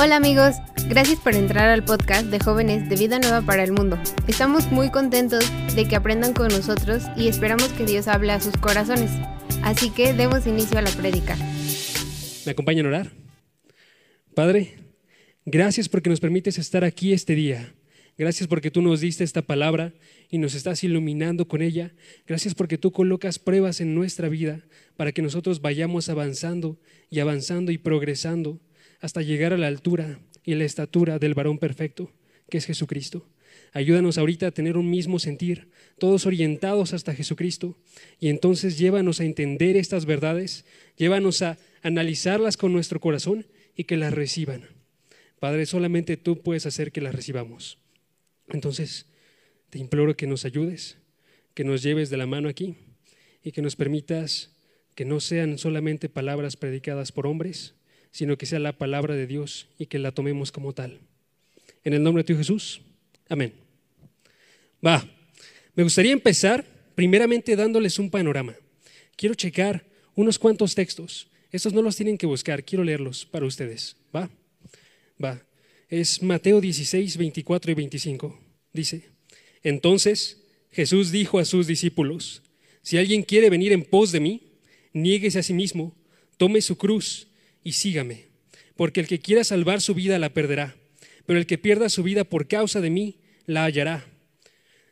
Hola amigos, gracias por entrar al podcast de jóvenes de Vida Nueva para el Mundo. Estamos muy contentos de que aprendan con nosotros y esperamos que Dios hable a sus corazones. Así que demos inicio a la prédica. ¿Me acompañan a orar? Padre, gracias porque nos permites estar aquí este día. Gracias porque tú nos diste esta palabra y nos estás iluminando con ella. Gracias porque tú colocas pruebas en nuestra vida para que nosotros vayamos avanzando y avanzando y progresando hasta llegar a la altura y la estatura del varón perfecto, que es Jesucristo. Ayúdanos ahorita a tener un mismo sentir, todos orientados hasta Jesucristo, y entonces llévanos a entender estas verdades, llévanos a analizarlas con nuestro corazón y que las reciban. Padre, solamente tú puedes hacer que las recibamos. Entonces, te imploro que nos ayudes, que nos lleves de la mano aquí y que nos permitas que no sean solamente palabras predicadas por hombres, sino que sea la palabra de Dios y que la tomemos como tal. En el nombre de tu Jesús, amén. Va, me gustaría empezar primeramente dándoles un panorama. Quiero checar unos cuantos textos. Estos no los tienen que buscar, quiero leerlos para ustedes. Va, va es Mateo 16, 24 y 25. Dice, entonces Jesús dijo a sus discípulos, si alguien quiere venir en pos de mí, niéguese a sí mismo, tome su cruz y sígame, porque el que quiera salvar su vida la perderá, pero el que pierda su vida por causa de mí la hallará.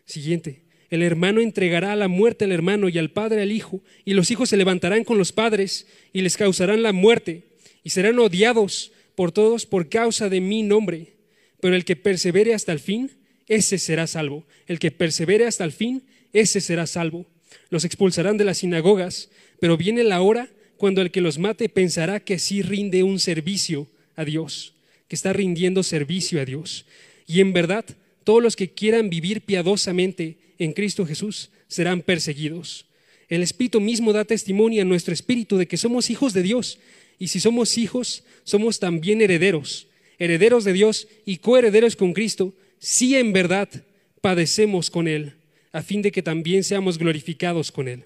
Siguiente, el hermano entregará a la muerte al hermano y al padre al hijo, y los hijos se levantarán con los padres y les causarán la muerte, y serán odiados por todos por causa de mi nombre. Pero el que persevere hasta el fin, ese será salvo. El que persevere hasta el fin, ese será salvo. Los expulsarán de las sinagogas, pero viene la hora cuando el que los mate pensará que sí rinde un servicio a Dios, que está rindiendo servicio a Dios. Y en verdad, todos los que quieran vivir piadosamente en Cristo Jesús serán perseguidos. El Espíritu mismo da testimonio a nuestro espíritu de que somos hijos de Dios y si somos hijos, somos también herederos, herederos de Dios y coherederos con Cristo, si en verdad padecemos con Él, a fin de que también seamos glorificados con Él.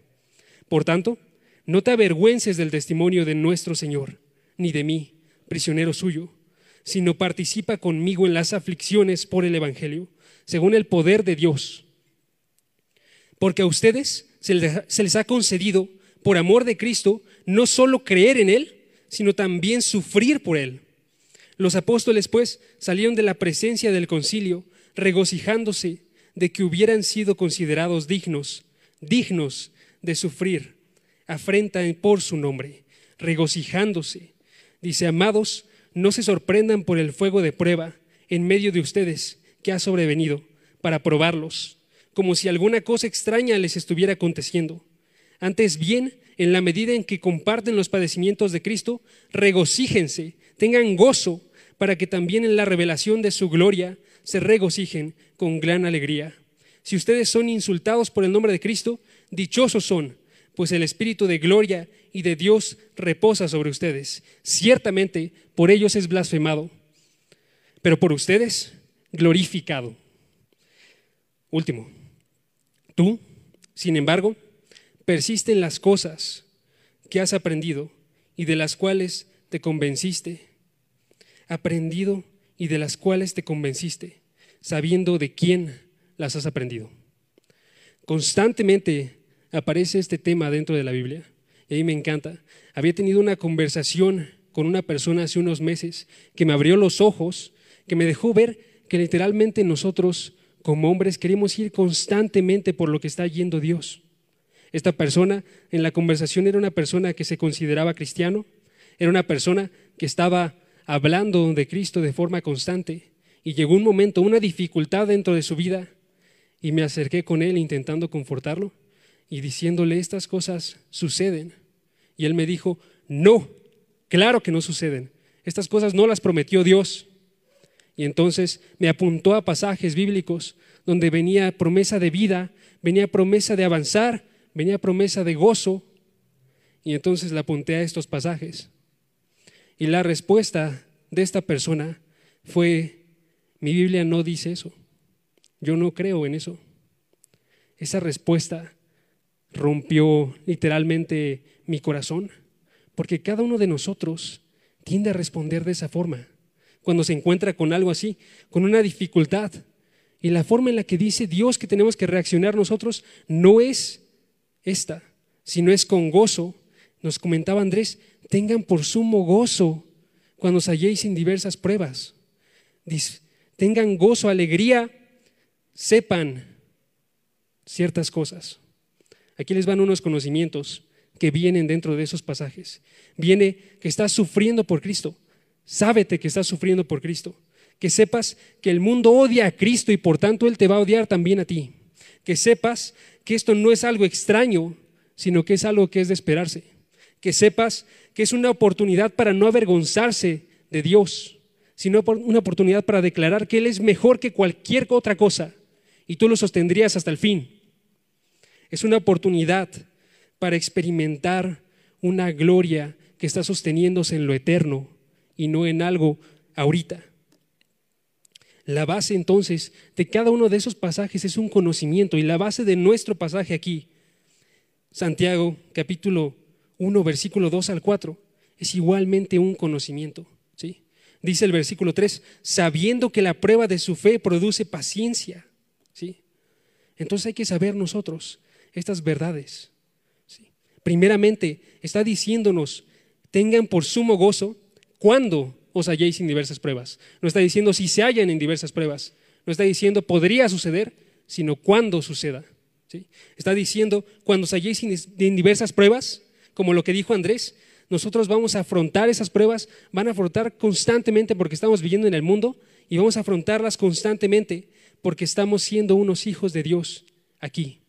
Por tanto, no te avergüences del testimonio de nuestro Señor, ni de mí, prisionero suyo, sino participa conmigo en las aflicciones por el Evangelio, según el poder de Dios. Porque a ustedes se les ha concedido, por amor de Cristo, no solo creer en Él, sino también sufrir por él. Los apóstoles, pues, salieron de la presencia del concilio, regocijándose de que hubieran sido considerados dignos, dignos de sufrir afrenta por su nombre, regocijándose. Dice, amados, no se sorprendan por el fuego de prueba en medio de ustedes que ha sobrevenido para probarlos, como si alguna cosa extraña les estuviera aconteciendo. Antes bien, en la medida en que comparten los padecimientos de Cristo, regocíjense, tengan gozo, para que también en la revelación de su gloria se regocijen con gran alegría. Si ustedes son insultados por el nombre de Cristo, dichosos son, pues el Espíritu de gloria y de Dios reposa sobre ustedes. Ciertamente por ellos es blasfemado, pero por ustedes glorificado. Último, tú, sin embargo, persiste en las cosas que has aprendido y de las cuales te convenciste. Aprendido y de las cuales te convenciste, sabiendo de quién las has aprendido. Constantemente aparece este tema dentro de la Biblia y a mí me encanta. Había tenido una conversación con una persona hace unos meses que me abrió los ojos, que me dejó ver que literalmente nosotros como hombres queremos ir constantemente por lo que está yendo Dios. Esta persona en la conversación era una persona que se consideraba cristiano, era una persona que estaba hablando de Cristo de forma constante y llegó un momento, una dificultad dentro de su vida y me acerqué con él intentando confortarlo y diciéndole estas cosas suceden. Y él me dijo, no, claro que no suceden. Estas cosas no las prometió Dios. Y entonces me apuntó a pasajes bíblicos donde venía promesa de vida, venía promesa de avanzar, venía promesa de gozo y entonces le apunté a estos pasajes. Y la respuesta de esta persona fue, mi Biblia no dice eso, yo no creo en eso. Esa respuesta rompió literalmente mi corazón, porque cada uno de nosotros tiende a responder de esa forma. cuando se encuentra con algo así, con una dificultad. Y la forma en la que dice Dios que tenemos que reaccionar nosotros no es esta, sino es con gozo. Nos comentaba Andrés, tengan por sumo gozo cuando os halléis en diversas pruebas. tengan gozo, alegría, sepan ciertas cosas. Aquí les van unos conocimientos que vienen dentro de esos pasajes. Viene que estás sufriendo por Cristo. Sábete que estás sufriendo por Cristo. Que sepas que el mundo odia a Cristo y por tanto Él te va a odiar también a ti. Que sepas que esto no es algo extraño, sino que es algo que es de esperarse. Que sepas que es una oportunidad para no avergonzarse de Dios, sino una oportunidad para declarar que Él es mejor que cualquier otra cosa y tú lo sostendrías hasta el fin. Es una oportunidad para experimentar una gloria que está sosteniéndose en lo eterno y no en algo ahorita. La base entonces de cada uno de esos pasajes es un conocimiento y la base de nuestro pasaje aquí, Santiago capítulo 1 versículo 2 al 4, es igualmente un conocimiento. ¿sí? Dice el versículo 3, sabiendo que la prueba de su fe produce paciencia. ¿sí? Entonces hay que saber nosotros estas verdades. Primeramente, está diciéndonos, tengan por sumo gozo cuando os halléis en diversas pruebas. No está diciendo si se hallan en diversas pruebas. No está diciendo podría suceder, sino cuando suceda. ¿sí? Está diciendo cuando os halléis en diversas pruebas, como lo que dijo Andrés, nosotros vamos a afrontar esas pruebas, van a afrontar constantemente porque estamos viviendo en el mundo y vamos a afrontarlas constantemente porque estamos siendo unos hijos de Dios aquí.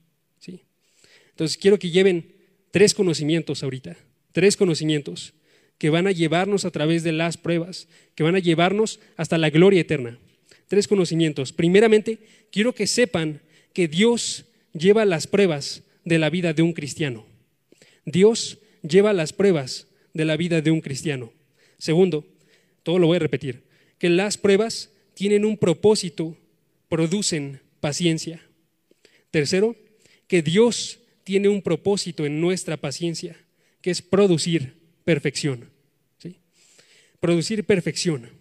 Entonces quiero que lleven tres conocimientos ahorita, tres conocimientos que van a llevarnos a través de las pruebas, que van a llevarnos hasta la gloria eterna. Tres conocimientos. Primeramente, quiero que sepan que Dios lleva las pruebas de la vida de un cristiano. Dios lleva las pruebas de la vida de un cristiano. Segundo, todo lo voy a repetir, que las pruebas tienen un propósito, producen paciencia. Tercero, que Dios tiene un propósito en nuestra paciencia, que es producir perfección. ¿sí? Producir perfección.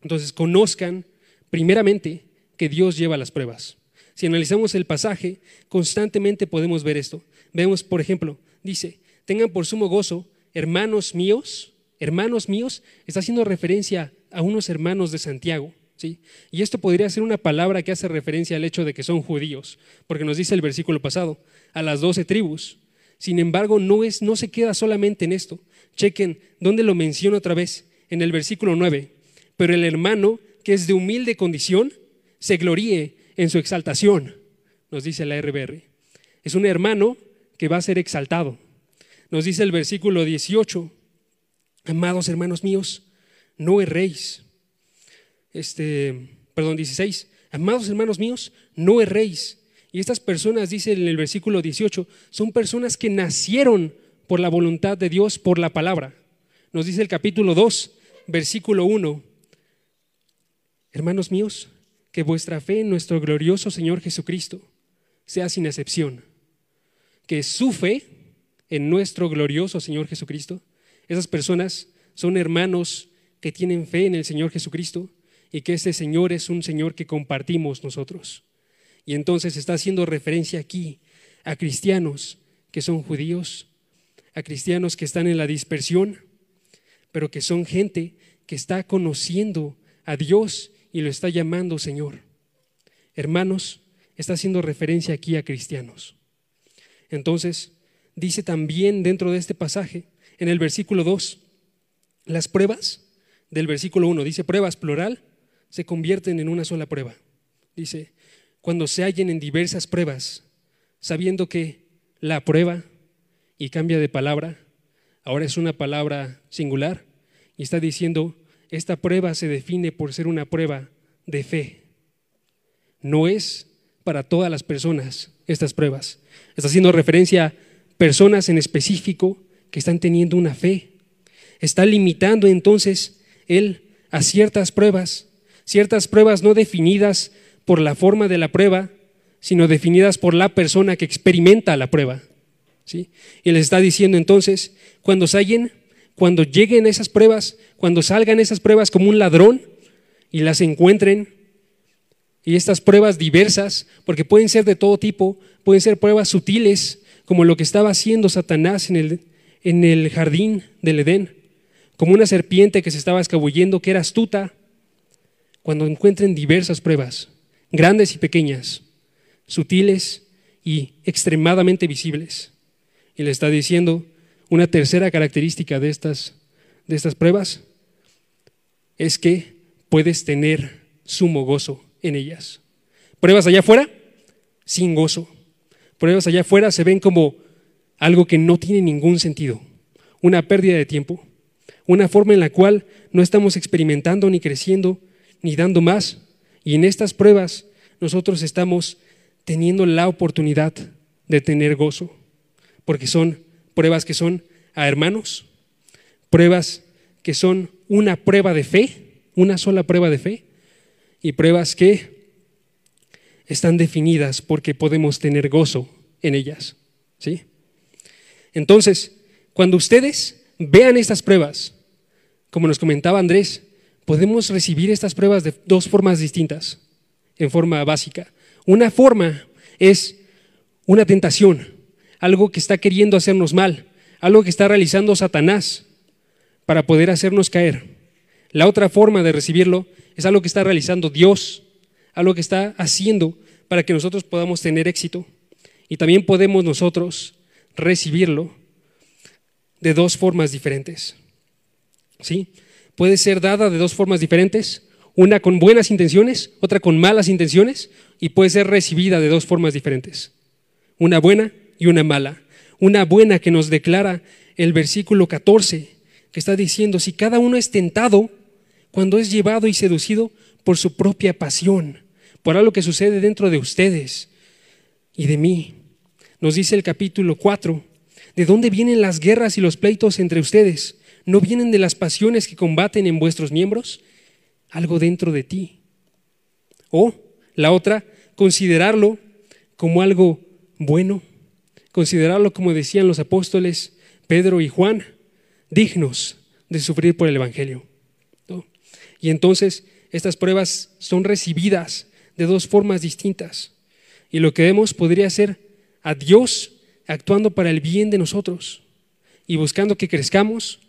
Entonces, conozcan primeramente que Dios lleva las pruebas. Si analizamos el pasaje, constantemente podemos ver esto. Vemos, por ejemplo, dice, tengan por sumo gozo, hermanos míos, hermanos míos, está haciendo referencia a unos hermanos de Santiago. Y esto podría ser una palabra que hace referencia al hecho de que son judíos, porque nos dice el versículo pasado, a las doce tribus. Sin embargo, no, es, no se queda solamente en esto. Chequen, ¿dónde lo menciona otra vez? En el versículo 9. Pero el hermano, que es de humilde condición, se gloríe en su exaltación, nos dice la RBR. Es un hermano que va a ser exaltado. Nos dice el versículo 18, amados hermanos míos, no erréis este, perdón, 16, amados hermanos míos, no erréis. Y estas personas, dice en el versículo 18, son personas que nacieron por la voluntad de Dios, por la palabra. Nos dice el capítulo 2, versículo 1, hermanos míos, que vuestra fe en nuestro glorioso Señor Jesucristo sea sin excepción. Que su fe en nuestro glorioso Señor Jesucristo, esas personas son hermanos que tienen fe en el Señor Jesucristo, y que este Señor es un Señor que compartimos nosotros. Y entonces está haciendo referencia aquí a cristianos que son judíos, a cristianos que están en la dispersión, pero que son gente que está conociendo a Dios y lo está llamando Señor. Hermanos, está haciendo referencia aquí a cristianos. Entonces, dice también dentro de este pasaje, en el versículo 2, las pruebas del versículo 1, dice pruebas plural, se convierten en una sola prueba. Dice, cuando se hallen en diversas pruebas, sabiendo que la prueba, y cambia de palabra, ahora es una palabra singular, y está diciendo, esta prueba se define por ser una prueba de fe. No es para todas las personas estas pruebas. Está haciendo referencia a personas en específico que están teniendo una fe. Está limitando entonces él a ciertas pruebas ciertas pruebas no definidas por la forma de la prueba, sino definidas por la persona que experimenta la prueba. ¿sí? Y les está diciendo entonces, cuando se hallen, cuando lleguen esas pruebas, cuando salgan esas pruebas como un ladrón y las encuentren, y estas pruebas diversas, porque pueden ser de todo tipo, pueden ser pruebas sutiles, como lo que estaba haciendo Satanás en el, en el jardín del Edén, como una serpiente que se estaba escabullendo, que era astuta, cuando encuentren diversas pruebas, grandes y pequeñas, sutiles y extremadamente visibles. Y le está diciendo una tercera característica de estas, de estas pruebas, es que puedes tener sumo gozo en ellas. Pruebas allá afuera, sin gozo. Pruebas allá afuera se ven como algo que no tiene ningún sentido, una pérdida de tiempo, una forma en la cual no estamos experimentando ni creciendo ni dando más. Y en estas pruebas nosotros estamos teniendo la oportunidad de tener gozo, porque son pruebas que son a hermanos, pruebas que son una prueba de fe, una sola prueba de fe, y pruebas que están definidas porque podemos tener gozo en ellas. ¿sí? Entonces, cuando ustedes vean estas pruebas, como nos comentaba Andrés, podemos recibir estas pruebas de dos formas distintas, en forma básica. Una forma es una tentación, algo que está queriendo hacernos mal, algo que está realizando Satanás para poder hacernos caer. La otra forma de recibirlo es algo que está realizando Dios, algo que está haciendo para que nosotros podamos tener éxito. Y también podemos nosotros recibirlo de dos formas diferentes. ¿Sí? Puede ser dada de dos formas diferentes, una con buenas intenciones, otra con malas intenciones, y puede ser recibida de dos formas diferentes, una buena y una mala. Una buena que nos declara el versículo 14, que está diciendo, si cada uno es tentado cuando es llevado y seducido por su propia pasión, por algo que sucede dentro de ustedes y de mí. Nos dice el capítulo 4, ¿de dónde vienen las guerras y los pleitos entre ustedes? ¿No vienen de las pasiones que combaten en vuestros miembros? Algo dentro de ti. O la otra, considerarlo como algo bueno, considerarlo como decían los apóstoles Pedro y Juan, dignos de sufrir por el Evangelio. Y entonces estas pruebas son recibidas de dos formas distintas. Y lo que vemos podría ser a Dios actuando para el bien de nosotros y buscando que crezcamos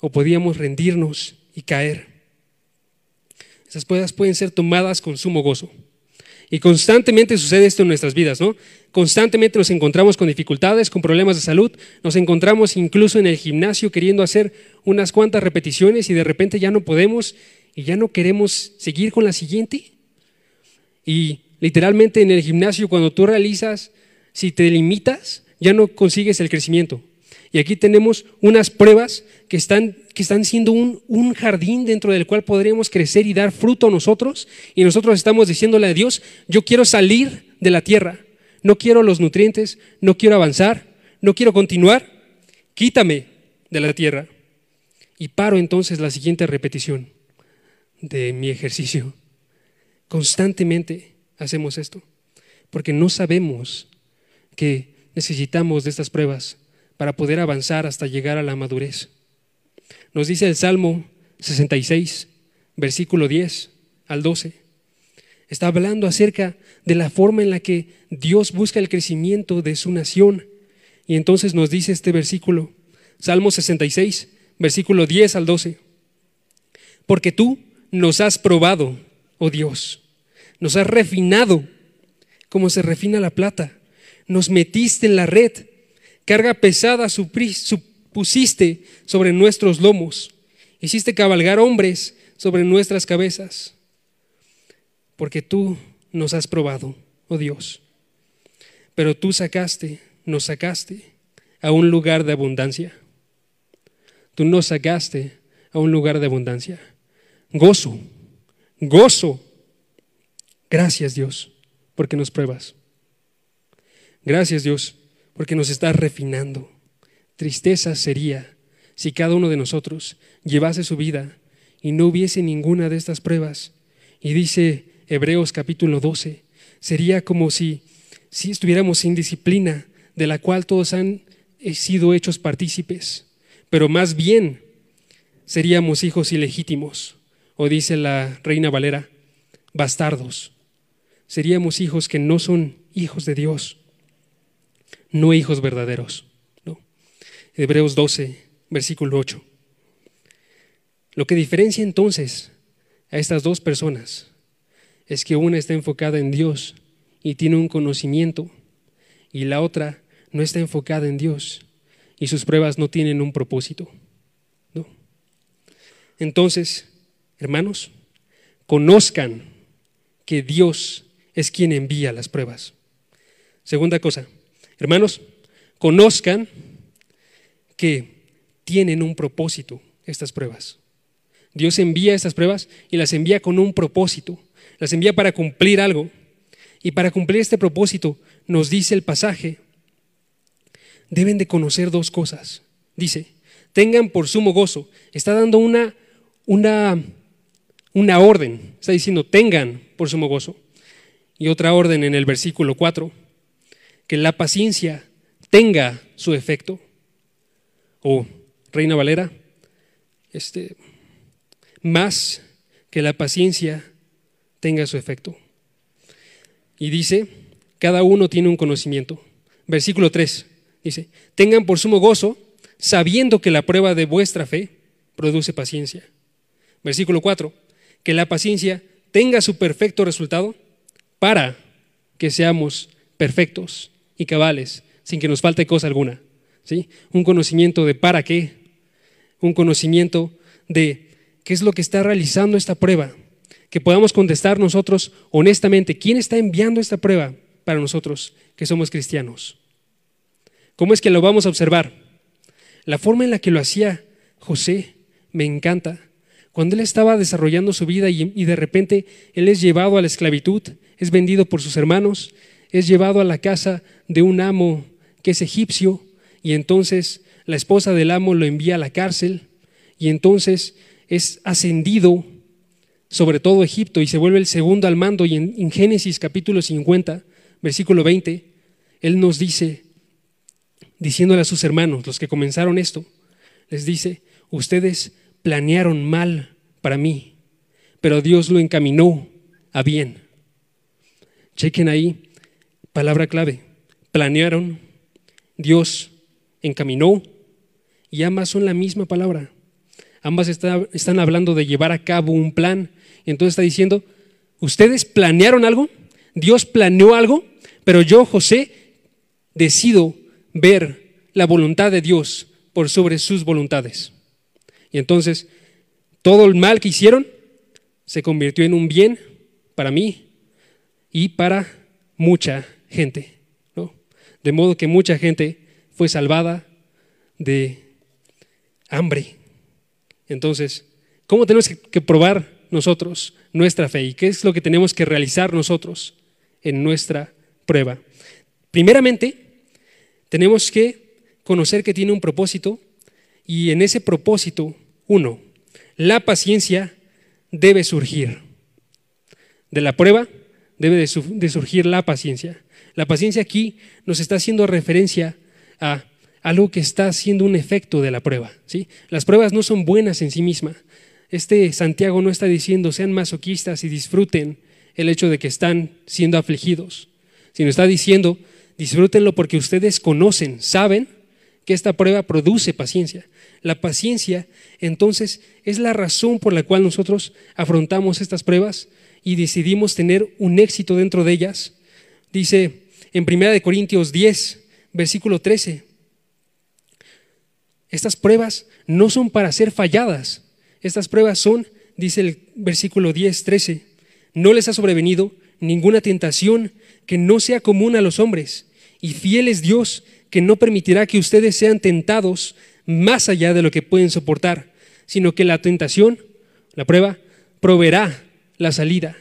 o podíamos rendirnos y caer. Esas pruebas pueden ser tomadas con sumo gozo. Y constantemente sucede esto en nuestras vidas, ¿no? Constantemente nos encontramos con dificultades, con problemas de salud, nos encontramos incluso en el gimnasio queriendo hacer unas cuantas repeticiones y de repente ya no podemos y ya no queremos seguir con la siguiente. Y literalmente en el gimnasio cuando tú realizas, si te limitas, ya no consigues el crecimiento. Y aquí tenemos unas pruebas que están, que están siendo un, jardín dentro del cual podríamos crecer y dar fruto nosotros. Y nosotros estamos diciéndole a Dios, yo quiero salir de la tierra, no quiero los nutrientes, no quiero avanzar, no quiero continuar, quítame de la tierra. Y paro entonces la siguiente repetición de mi ejercicio. Constantemente hacemos esto, porque no sabemos que necesitamos de estas pruebas para poder avanzar hasta llegar a la madurez. Nos dice el Salmo 66, versículo 10 al 12. Está hablando acerca de la forma en la que Dios busca el crecimiento de su nación. Y entonces nos dice este versículo, Salmo 66, versículo 10 al 12. Porque tú nos has probado, oh Dios, nos has refinado como se refina la plata, nos metiste en la red Carga pesada pusiste sobre nuestros lomos. Hiciste cabalgar hombres sobre nuestras cabezas. Porque tú nos has probado, oh Dios. Pero tú sacaste, nos sacaste a un lugar de abundancia. Tú nos sacaste a un lugar de abundancia. Gozo, gozo. Gracias Dios, porque nos pruebas. Gracias Dios porque nos está refinando. Tristeza sería si cada uno de nosotros llevase su vida y no hubiese ninguna de estas pruebas. Y dice Hebreos capítulo 12, sería como si, si estuviéramos sin disciplina, de la cual todos han sido hechos partícipes, pero más bien seríamos hijos ilegítimos, o dice la reina Valera, bastardos. Seríamos hijos que no son hijos de Dios, no hijos verdaderos. Hebreos 12, versículo 8. Lo que diferencia entonces a estas dos personas es que una está enfocada en Dios y tiene un conocimiento y la otra no está enfocada en Dios y sus pruebas no tienen un propósito. ¿no? Entonces, hermanos, conozcan que Dios es quien envía las pruebas. Segunda cosa, hermanos, conozcan que tienen un propósito estas pruebas. Dios envía estas pruebas y las envía con un propósito. Las envía para cumplir algo. Y para cumplir este propósito, nos dice el pasaje, deben de conocer dos cosas. Dice, tengan por sumo gozo. Está dando una, una, una orden. Está diciendo, tengan por sumo gozo. Y otra orden en el versículo 4, que la paciencia tenga su efecto o Reina Valera, este, más que la paciencia tenga su efecto. Y dice, cada uno tiene un conocimiento. Versículo 3 dice, tengan por sumo gozo, sabiendo que la prueba de vuestra fe produce paciencia. Versículo 4, que la paciencia tenga su perfecto resultado para que seamos perfectos y cabales, sin que nos falte cosa alguna. Un conocimiento de para qué, un conocimiento de qué es lo que está realizando esta prueba, que podamos contestar nosotros honestamente, ¿quién está enviando esta prueba para nosotros que somos cristianos? ¿Cómo es que lo vamos a observar? La forma en la que lo hacía José me encanta. Cuando él estaba desarrollando su vida y, y, de repente él es llevado a la esclavitud, es vendido por sus hermanos, es llevado a la casa de un amo que es egipcio, y entonces la esposa del amo lo envía a la cárcel y entonces es ascendido sobre todo Egipto y se vuelve el segundo al mando y en, Génesis capítulo 50, versículo 20, él nos dice, diciéndole a sus hermanos, los que comenzaron esto, les dice, ustedes planearon mal para mí, pero Dios lo encaminó a bien. Chequen ahí, palabra clave, planearon, Dios encaminó y ambas son la misma palabra. Ambas están hablando de llevar a cabo un plan. Entonces está diciendo, ustedes planearon algo, Dios planeó algo, pero yo, José, decido ver la voluntad de Dios por sobre sus voluntades. Y entonces, todo el mal que hicieron se convirtió en un bien para mí y para mucha gente. De modo que mucha gente fue salvada de hambre. Entonces, ¿cómo tenemos que probar nosotros nuestra fe y qué es lo que tenemos que realizar nosotros en nuestra prueba? Primeramente, tenemos que conocer que tiene un propósito y en ese propósito, uno, la paciencia debe surgir. De la prueba debe de, surgir la paciencia. La paciencia aquí nos está haciendo referencia a algo que está siendo un efecto de la prueba. ¿sí? Las pruebas no son buenas en sí mismas. Este Santiago no está diciendo sean masoquistas y disfruten el hecho de que están siendo afligidos, sino está diciendo disfrútenlo porque ustedes conocen, saben que esta prueba produce paciencia. La paciencia, entonces, es la razón por la cual nosotros afrontamos estas pruebas y decidimos tener un éxito dentro de ellas. Dice en 1 Corintios 10, versículo 13. Estas pruebas no son para ser falladas. Estas pruebas son, dice el versículo 10, 13, no les ha sobrevenido ninguna tentación que no sea común a los hombres. Y fiel es Dios que no permitirá que ustedes sean tentados más allá de lo que pueden soportar, sino que la tentación, la prueba, proveerá la salida.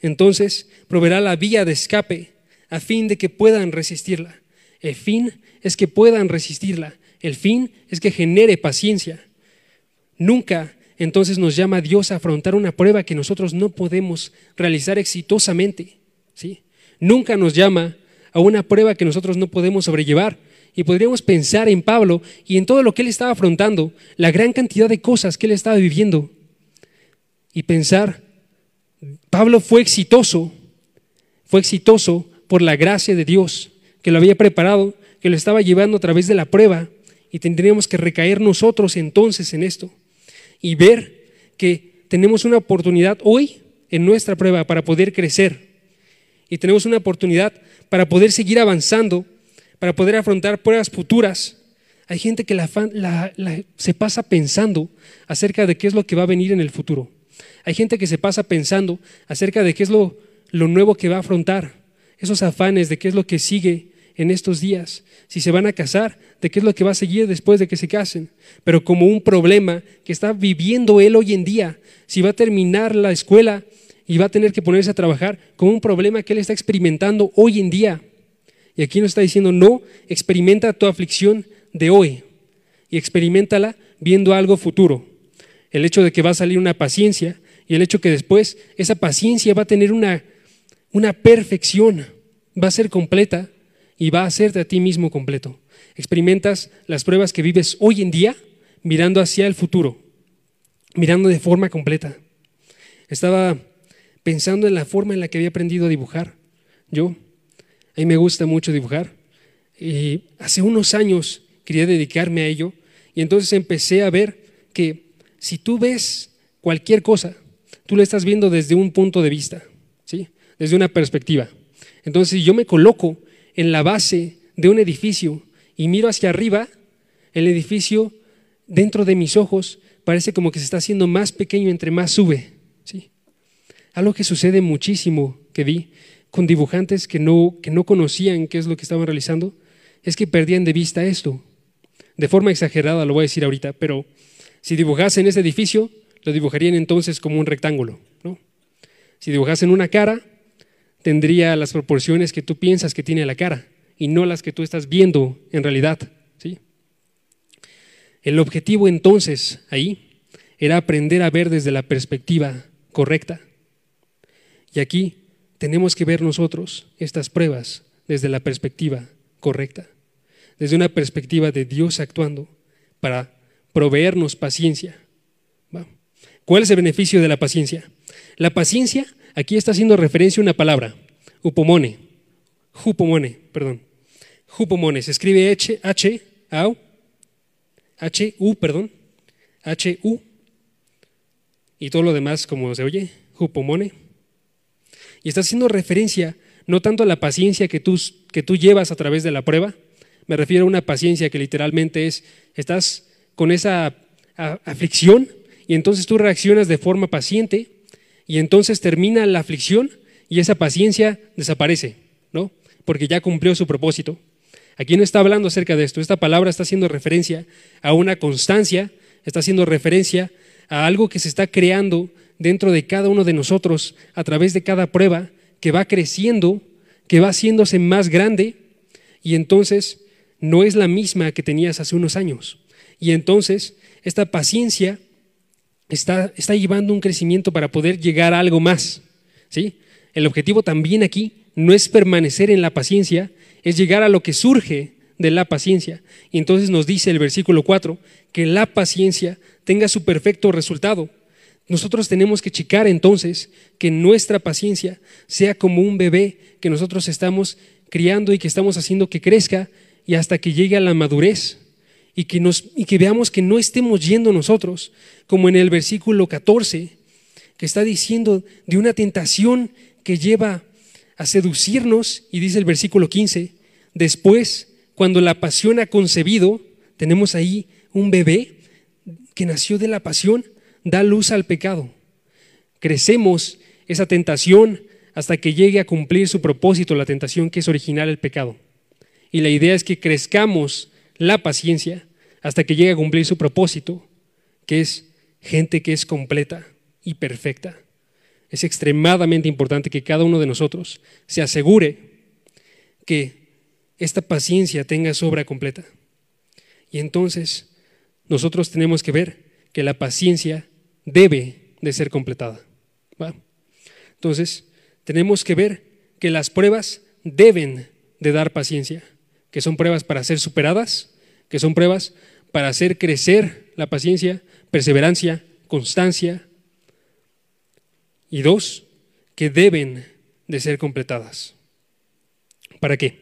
Entonces, proveerá la vía de escape a fin de que puedan resistirla. El fin es que puedan resistirla. El fin es que genere paciencia. Nunca entonces nos llama Dios a afrontar una prueba que nosotros no podemos realizar exitosamente. ¿sí? Nunca nos llama a una prueba que nosotros no podemos sobrellevar. y podríamos pensar en Pablo y en todo lo que él estaba afrontando, la gran cantidad de cosas que él estaba viviendo, y pensar, Pablo fue exitoso, fue exitoso por la gracia de Dios, que lo había preparado, que lo estaba llevando a través de la prueba, y tendríamos que recaer nosotros entonces en esto y ver que tenemos una oportunidad hoy en nuestra prueba para poder crecer y tenemos una oportunidad para poder seguir avanzando, para poder afrontar pruebas futuras. Hay gente que se pasa pensando acerca de qué es lo que va a venir en el futuro. Hay gente que se pasa pensando acerca de qué es lo, nuevo que va a afrontar, esos afanes de qué es lo que sigue en estos días, si se van a casar, de qué es lo que va a seguir después de que se casen, pero como un problema que está viviendo él hoy en día, si va a terminar la escuela y va a tener que ponerse a trabajar como un problema que él está experimentando hoy en día. Y aquí nos está diciendo, no, experimenta tu aflicción de hoy y experimentala viendo algo futuro. El hecho de que va a salir una paciencia y el hecho que después esa paciencia va a tener una, una perfección, va a ser completa y va a hacerte a ti mismo completo. Experimentas las pruebas que vives hoy en día mirando hacia el futuro, mirando de forma completa. Estaba pensando en la forma en la que había aprendido a dibujar. Yo, a mí me gusta mucho dibujar. Y hace unos años quería dedicarme a ello. Y entonces empecé a ver que si tú ves cualquier cosa, tú lo estás viendo desde un punto de vista. Desde una perspectiva. Entonces, si yo me coloco en la base de un edificio y miro hacia arriba, el edificio dentro de mis ojos parece como que se está haciendo más pequeño entre más sube. Algo que sucede muchísimo que vi con dibujantes que no, que no conocían qué es lo que estaban realizando, es que perdían de vista esto. De forma exagerada lo voy a decir ahorita, pero si dibujasen ese edificio, lo dibujarían entonces como un rectángulo. ¿no? Si dibujasen una cara, tendría las proporciones que tú piensas que tiene la cara y no las que tú estás viendo en realidad. ¿sí? El objetivo entonces ahí era aprender a ver desde la perspectiva correcta. Y aquí tenemos que ver nosotros estas pruebas desde la perspectiva correcta, desde una perspectiva de Dios actuando para proveernos paciencia. ¿Cuál es el beneficio de la paciencia? La paciencia, aquí está haciendo referencia a una palabra, upomone, jupomone, perdón. Jupomone, se escribe H, H, A, H, U, perdón, H, U, y todo lo demás como se oye, jupomone. Y está haciendo referencia no tanto a la paciencia que tú, que tú llevas a través de la prueba, me refiero a una paciencia que literalmente es, estás con esa aflicción y entonces tú reaccionas de forma paciente y entonces termina la aflicción y esa paciencia desaparece, ¿no? Porque ya cumplió su propósito. Aquí no está hablando acerca de esto, esta palabra está haciendo referencia a una constancia, está haciendo referencia a algo que se está creando dentro de cada uno de nosotros a través de cada prueba que va creciendo, que va haciéndose más grande y entonces no es la misma que tenías hace unos años. Y entonces esta paciencia está, está llevando un crecimiento para poder llegar a algo más. ¿sí? El objetivo también aquí no es permanecer en la paciencia, es llegar a lo que surge de la paciencia. Y entonces nos dice el versículo 4 que la paciencia tenga su perfecto resultado nosotros tenemos que checar entonces que nuestra paciencia sea como un bebé que nosotros estamos criando y que estamos haciendo que crezca y hasta que llegue a la madurez y que, nos, y que veamos que no estemos yendo nosotros, como en el versículo 14, que está diciendo de una tentación que lleva a seducirnos, y dice el versículo 15, después, cuando la pasión ha concebido, tenemos ahí un bebé que nació de la pasión, da luz al pecado. Crecemos esa tentación hasta que llegue a cumplir su propósito, la tentación que es original el pecado. Y la idea es que crezcamos la paciencia hasta que llegue a cumplir su propósito, que es gente que es completa y perfecta. Es extremadamente importante que cada uno de nosotros se asegure que esta paciencia tenga sobra completa. Y entonces nosotros tenemos que ver que la paciencia debe de ser completada. Entonces, tenemos que ver que las pruebas deben de dar paciencia, que son pruebas para ser superadas, que son pruebas para hacer crecer la paciencia, perseverancia, constancia. Y dos, que deben de ser completadas. ¿Para qué?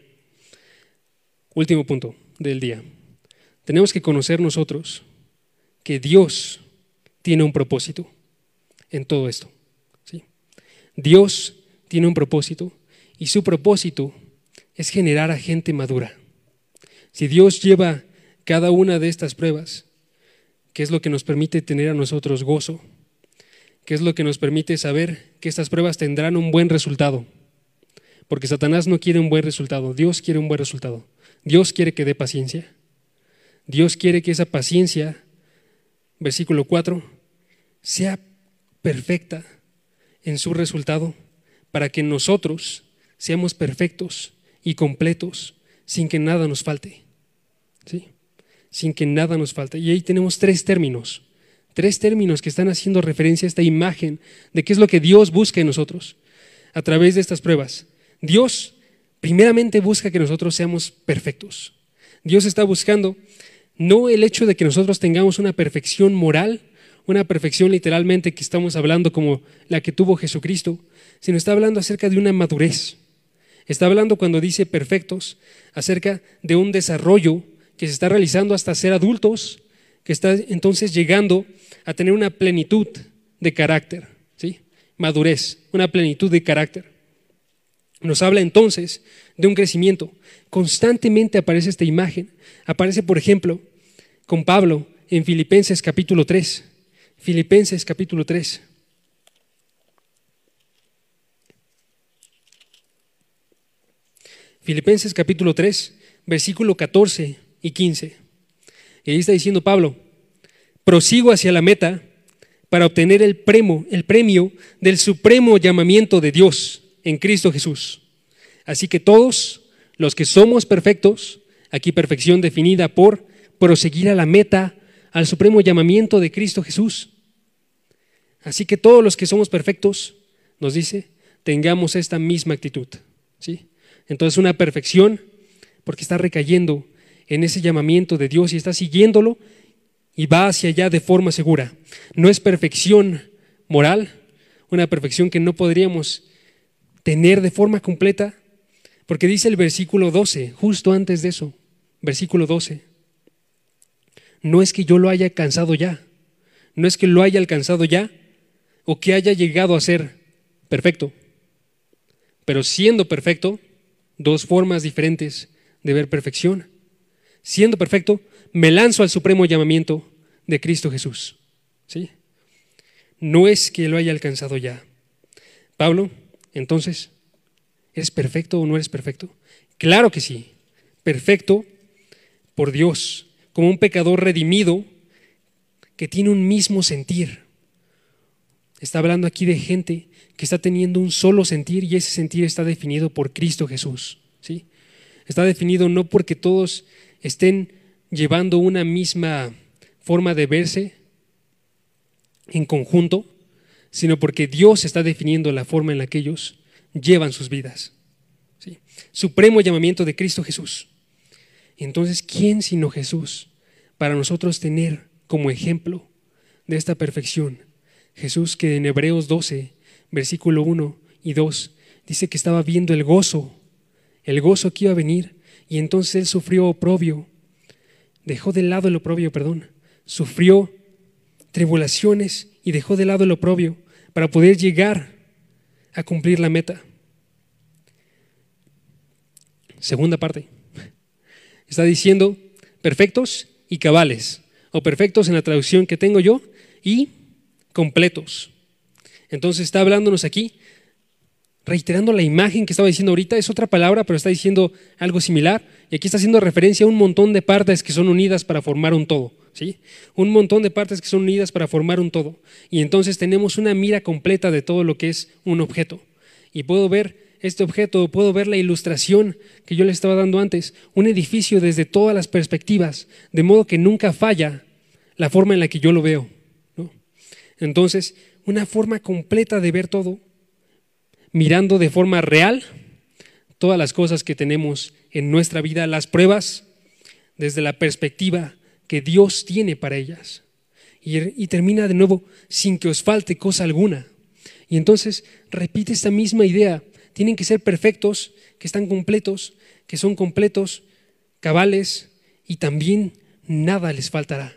Último punto del día. Tenemos que conocer nosotros que Dios tiene un propósito en todo esto. ¿sí? Dios tiene un propósito y su propósito es generar a gente madura. Si Dios lleva cada una de estas pruebas, ¿qué es lo que nos permite tener a nosotros gozo? ¿Qué es lo que nos permite saber que estas pruebas tendrán un buen resultado? Porque Satanás no quiere un buen resultado, Dios quiere un buen resultado. Dios quiere que dé paciencia. Dios quiere que esa paciencia, versículo 4, sea perfecta en su resultado para que nosotros seamos perfectos y completos sin que nada nos falte. Sin que nada nos falte. Y ahí tenemos tres términos, tres términos que están haciendo referencia a esta imagen de qué es lo que Dios busca en nosotros a través de estas pruebas. Dios primeramente busca que nosotros seamos perfectos. Dios está buscando no el hecho de que nosotros tengamos una perfección moral, una perfección literalmente que estamos hablando como la que tuvo Jesucristo, sino está hablando acerca de una madurez. Está hablando cuando dice perfectos, acerca de un desarrollo que se está realizando hasta ser adultos, que está entonces llegando a tener una plenitud de carácter, ¿sí? Madurez, una plenitud de carácter. Nos habla entonces de un crecimiento. Constantemente aparece esta imagen. Aparece, por ejemplo, con Pablo en Filipenses capítulo 3. Filipenses capítulo 3. Filipenses capítulo 3, versículo 14 y 15. Y ahí está diciendo Pablo, prosigo hacia la meta para obtener el premio, el premio del supremo llamamiento de Dios en Cristo Jesús. Así que todos los que somos perfectos, aquí perfección definida por proseguir a la meta, al supremo llamamiento de Cristo Jesús. Así que todos los que somos perfectos, nos dice, tengamos esta misma actitud. ¿sí? Entonces una perfección, porque está recayendo en ese llamamiento de Dios y está siguiéndolo y va hacia allá de forma segura. No es perfección moral, una perfección que no podríamos tener de forma completa, porque dice el versículo 12, justo antes de eso, versículo 12, no es que yo lo haya alcanzado ya, no es que lo haya alcanzado ya o que haya llegado a ser perfecto, pero siendo perfecto, dos formas diferentes de ver perfección. Siendo perfecto, me lanzo al supremo llamamiento de Cristo Jesús. ¿Sí? No es que lo haya alcanzado ya. Pablo entonces, ¿eres perfecto o no eres perfecto? Claro que sí, perfecto por Dios, como un pecador redimido que tiene un mismo sentir. Está hablando aquí de gente que está teniendo un solo sentir y ese sentir está definido por Cristo Jesús. ¿sí? Está definido no porque todos estén llevando una misma forma de verse en conjunto, sino porque Dios está definiendo la forma en la que ellos llevan sus vidas. ¿sí? Supremo llamamiento de Cristo Jesús. Entonces, ¿quién sino Jesús para nosotros tener como ejemplo de esta perfección? Jesús que en Hebreos 12, versículo 1 y 2, dice que estaba viendo el gozo, el gozo que iba a venir, y entonces él sufrió oprobio, dejó de lado el oprobio, perdón, sufrió tribulaciones y dejó de lado el oprobio para poder llegar a cumplir la meta. Segunda parte. Está diciendo perfectos y cabales, o perfectos en la traducción que tengo yo, y completos. Entonces está hablándonos aquí, reiterando la imagen que estaba diciendo ahorita, es otra palabra, pero está diciendo algo similar, y aquí está haciendo referencia a un montón de partes que son unidas para formar un todo. Un montón de partes que son unidas para formar un todo. Y entonces tenemos una mira completa de todo lo que es un objeto. Y puedo ver este objeto, puedo ver la ilustración que yo le estaba dando antes, un edificio desde todas las perspectivas, de modo que nunca falla la forma en la que yo lo veo. Entonces, una forma completa de ver todo, mirando de forma real todas las cosas que tenemos en nuestra vida, las pruebas, desde la perspectiva que Dios tiene para ellas. Y, termina de nuevo sin que os falte cosa alguna. Y entonces repite esta misma idea. Tienen que ser perfectos, que están completos, que son completos, cabales, y también nada les faltará.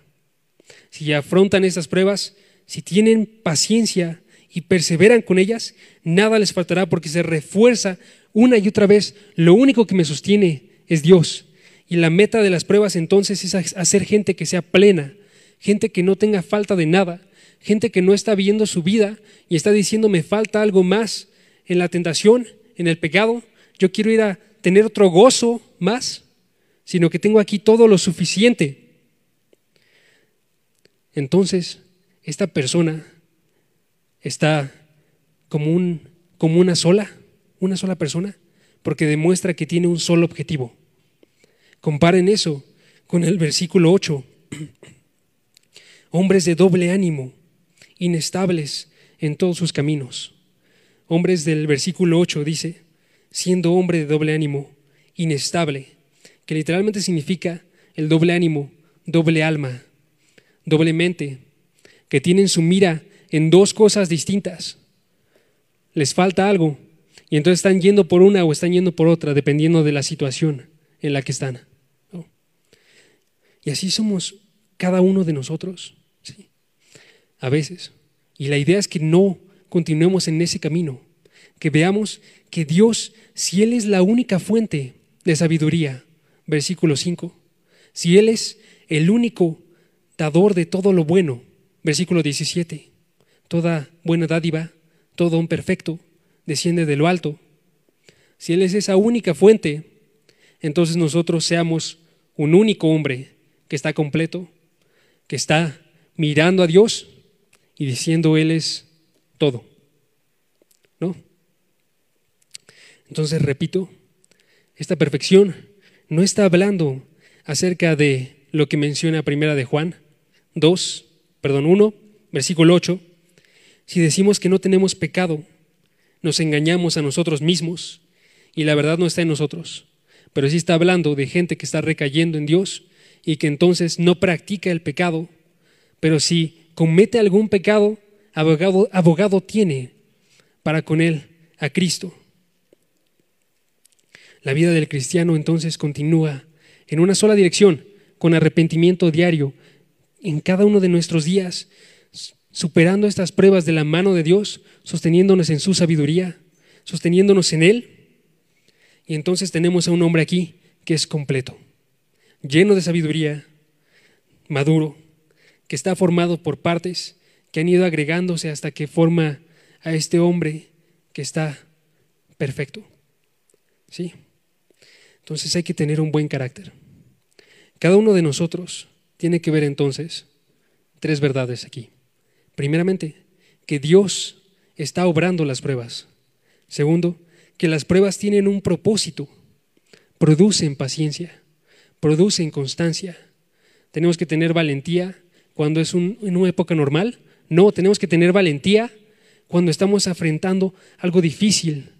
Si afrontan estas pruebas, si tienen paciencia y perseveran con ellas, nada les faltará porque se refuerza una y otra vez. Lo único que me sostiene es Dios. Y la meta de las pruebas entonces es hacer gente que sea plena, gente que no tenga falta de nada, gente que no está viendo su vida y está diciendo me falta algo más en la tentación, en el pecado, yo quiero ir a tener otro gozo más, sino que tengo aquí todo lo suficiente. Entonces, esta persona está como, un, como una sola, una sola persona, porque demuestra que tiene un solo objetivo. Comparen eso con el versículo 8. Hombres de doble ánimo, inestables en todos sus caminos. Hombres del versículo 8 dice, siendo hombre de doble ánimo, inestable, que literalmente significa el doble ánimo, doble alma, doble mente, que tienen su mira en dos cosas distintas. Les falta algo y entonces están yendo por una o están yendo por otra, dependiendo de la situación en la que están. Y así somos cada uno de nosotros, ¿sí? a veces. Y la idea es que no continuemos en ese camino, que veamos que Dios, si Él es la única fuente de sabiduría, versículo 5, si Él es el único dador de todo lo bueno, versículo 17, toda buena dádiva, todo un perfecto, desciende de lo alto. Si Él es esa única fuente, entonces nosotros seamos un único hombre que está completo, que está mirando a Dios y diciendo Él es todo. ¿No? Entonces, repito, esta perfección no está hablando acerca de lo que menciona primera de Juan 2, perdón, 1, versículo 8. Si decimos que no tenemos pecado, nos engañamos a nosotros mismos y la verdad no está en nosotros. Pero sí está hablando de gente que está recayendo en Dios y que entonces no practica el pecado, pero si comete algún pecado, abogado, abogado tiene para con él a Cristo. La vida del cristiano entonces continúa en una sola dirección, con arrepentimiento diario en cada uno de nuestros días, superando estas pruebas de la mano de Dios, sosteniéndonos en su sabiduría, sosteniéndonos en Él. Y entonces tenemos a un hombre aquí que es completo lleno de sabiduría, maduro, que está formado por partes que han ido agregándose hasta que forma a este hombre que está perfecto. ¿Sí? Entonces hay que tener un buen carácter. Cada uno de nosotros tiene que ver entonces tres verdades aquí. Primeramente, que Dios está obrando las pruebas. Segundo, que las pruebas tienen un propósito, producen paciencia producen constancia. Tenemos que tener valentía cuando es en una época normal. No, tenemos que tener valentía cuando estamos afrontando algo difícil.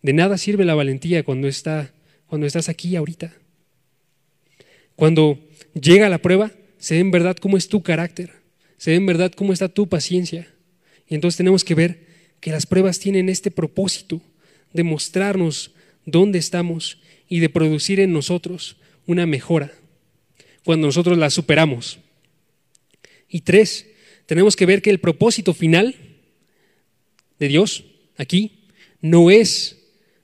De nada sirve la valentía cuando, está, cuando estás aquí ahorita. Cuando llega la prueba, se ve en verdad cómo es tu carácter, se ve en verdad cómo está tu paciencia. Y entonces tenemos que ver que las pruebas tienen este propósito de mostrarnos dónde estamos y de producir en nosotros una mejora cuando nosotros la superamos. Y tres, tenemos que ver que el propósito final de Dios aquí no es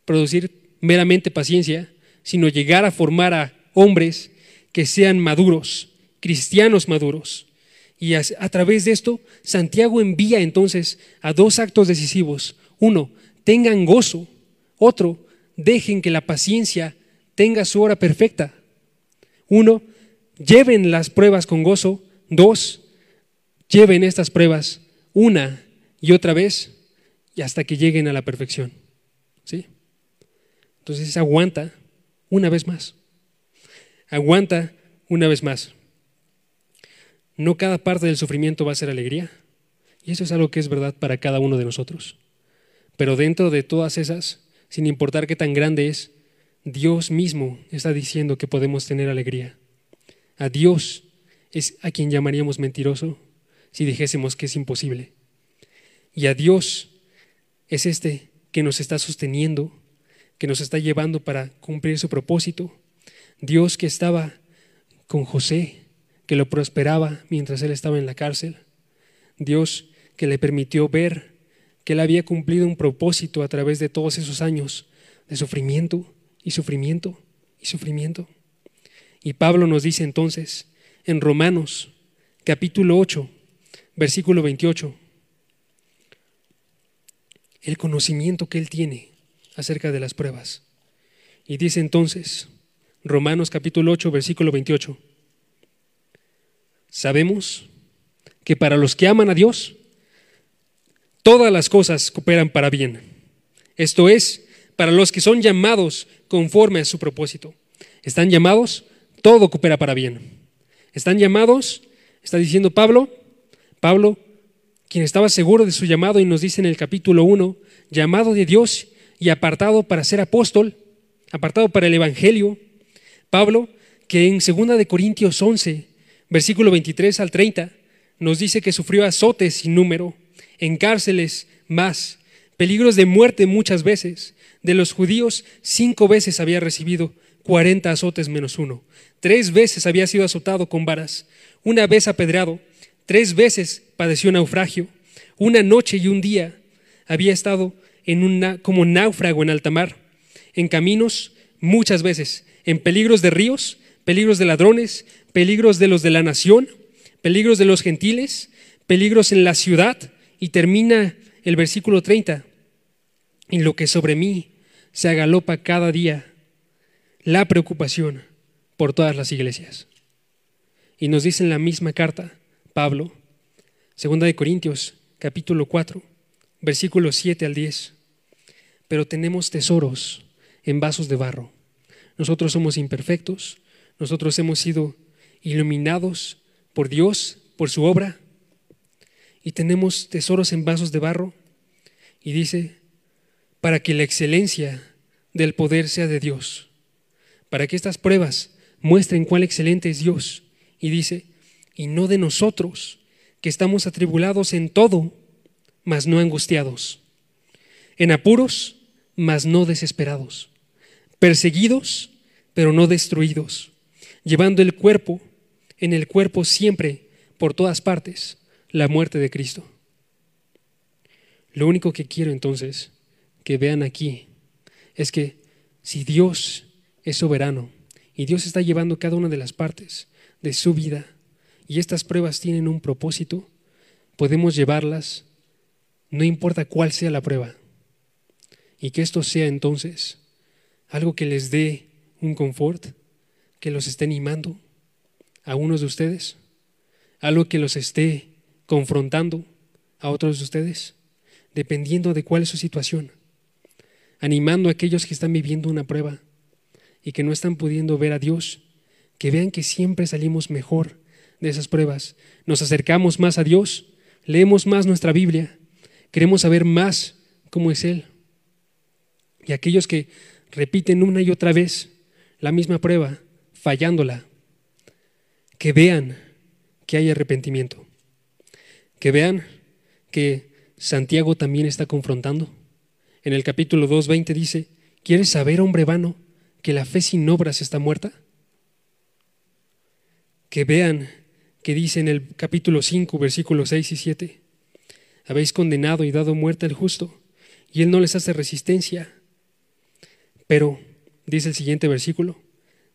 producir meramente paciencia, sino llegar a formar a hombres que sean maduros, cristianos maduros. Y a, través de esto, Santiago envía entonces a dos actos decisivos. Uno, tengan gozo. Otro, dejen que la paciencia tenga su hora perfecta. Uno, lleven las pruebas con gozo. Dos, lleven estas pruebas una y otra vez y hasta que lleguen a la perfección. ¿Sí? Entonces aguanta una vez más. Aguanta una vez más. No cada parte del sufrimiento va a ser alegría. Y eso es algo que es verdad para cada uno de nosotros. Pero dentro de todas esas sin importar qué tan grande es, Dios mismo está diciendo que podemos tener alegría. A Dios es a quien llamaríamos mentiroso si dijésemos que es imposible. Y a Dios es este que nos está sosteniendo, que nos está llevando para cumplir su propósito. Dios que estaba con José, que lo prosperaba mientras él estaba en la cárcel. Dios que le permitió ver que él había cumplido un propósito a través de todos esos años de sufrimiento y sufrimiento y sufrimiento. Y Pablo nos dice entonces en Romanos capítulo 8, versículo 28, el conocimiento que él tiene acerca de las pruebas. Y dice entonces, Romanos capítulo 8, versículo 28, sabemos que para los que aman a Dios, todas las cosas cooperan para bien. Esto es, para los que son llamados conforme a su propósito. Están llamados, todo coopera para bien. Están llamados, está diciendo Pablo, Pablo, quien estaba seguro de su llamado y nos dice en el capítulo 1, llamado de Dios y apartado para ser apóstol, apartado para el Evangelio. Pablo, que en 2 de Corintios 11, versículo 23 al 30, nos dice que sufrió azotes sin número, en cárceles más, peligros de muerte muchas veces. De los judíos, cinco veces había recibido 40 azotes menos uno. Tres veces había sido azotado con varas, una vez apedreado, tres veces padeció naufragio, una noche y un día había estado como náufrago en alta mar, en caminos muchas veces, en peligros de ríos, peligros de ladrones, peligros de los de la nación, peligros de los gentiles, peligros en la ciudad, y termina el versículo 30, en lo que sobre mí se agalopa cada día la preocupación por todas las iglesias. Y nos dice en la misma carta, Pablo, segunda de Corintios, capítulo 4, versículos 7 al 10, pero tenemos tesoros en vasos de barro. Nosotros somos imperfectos, nosotros hemos sido iluminados por Dios, por su obra, y tenemos tesoros en vasos de barro. Y dice, para que la excelencia del poder sea de Dios, para que estas pruebas muestren cuán excelente es Dios. Y dice, y no de nosotros, que estamos atribulados en todo, mas no angustiados, en apuros, mas no desesperados, perseguidos, pero no destruidos, llevando el cuerpo, en el cuerpo siempre, por todas partes, la muerte de Cristo. Lo único que quiero entonces que vean aquí es que si Dios es soberano y Dios está llevando cada una de las partes de su vida y estas pruebas tienen un propósito, podemos llevarlas, no importa cuál sea la prueba, y que esto sea entonces algo que les dé un confort, que los esté animando a unos de ustedes, algo que los esté confrontando a otros de ustedes, dependiendo de cuál es su situación, animando a aquellos que están viviendo una prueba y que no están pudiendo ver a Dios, que vean que siempre salimos mejor de esas pruebas, nos acercamos más a Dios, leemos más nuestra Biblia, queremos saber más cómo es Él. Y aquellos que repiten una y otra vez la misma prueba, fallándola, que vean que hay arrepentimiento, que vean que Santiago también está confrontando. En el capítulo 2.20 dice, ¿quieres saber, hombre vano, que la fe sin obras está muerta? Que vean que dice en el capítulo 5, versículos 6 y 7, habéis condenado y dado muerte al justo, y él no les hace resistencia. Pero, dice el siguiente versículo,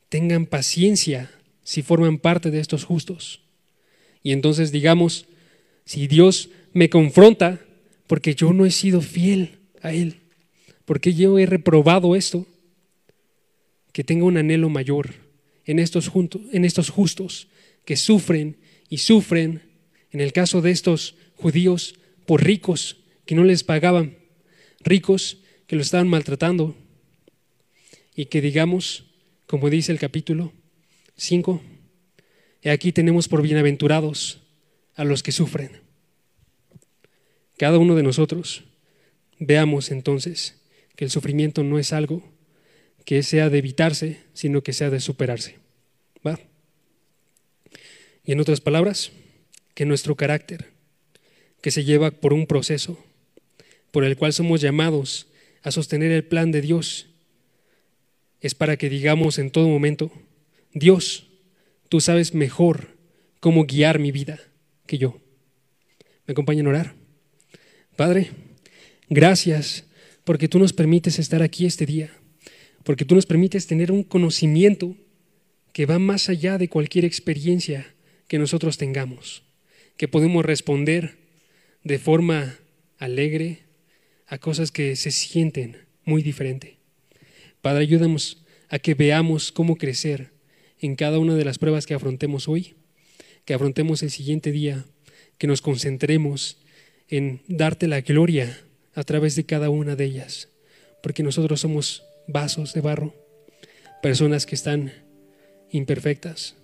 tengan paciencia si forman parte de estos justos. Y entonces digamos, si Dios me confronta porque yo no he sido fiel a Él, porque yo he reprobado esto, que tenga un anhelo mayor en estos, en estos justos que sufren y sufren, en el caso de estos judíos, por ricos que no les pagaban, ricos que lo estaban maltratando, y que digamos, como dice el capítulo 5, y aquí tenemos por bienaventurados a los que sufren. Cada uno de nosotros veamos entonces que el sufrimiento no es algo que sea de evitarse, sino que sea de superarse. ¿Va? Y en otras palabras, que nuestro carácter, que se lleva por un proceso, por el cual somos llamados a sostener el plan de Dios, es para que digamos en todo momento, Dios, tú sabes mejor cómo guiar mi vida que yo. ¿Me acompañan a orar? Padre, gracias porque tú nos permites estar aquí este día, porque tú nos permites tener un conocimiento que va más allá de cualquier experiencia que nosotros tengamos, que podemos responder de forma alegre a cosas que se sienten muy diferente. Padre, ayúdanos a que veamos cómo crecer en cada una de las pruebas que afrontemos hoy, que afrontemos el siguiente día, que nos concentremos en darte la gloria a través de cada una de ellas, porque nosotros somos vasos de barro, personas que están imperfectas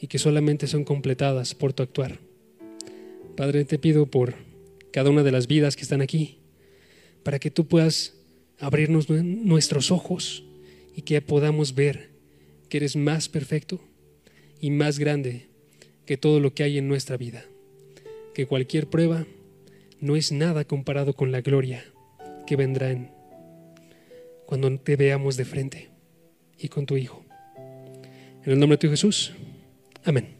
y que solamente son completadas por tu actuar. Padre, te pido por cada una de las vidas que están aquí, para que tú puedas abrirnos nuestros ojos y que podamos ver que eres más perfecto y más grande que todo lo que hay en nuestra vida, que cualquier prueba, no es nada comparado con la gloria que vendrá en cuando te veamos de frente y con tu Hijo. En el nombre de tu Jesús. Amén.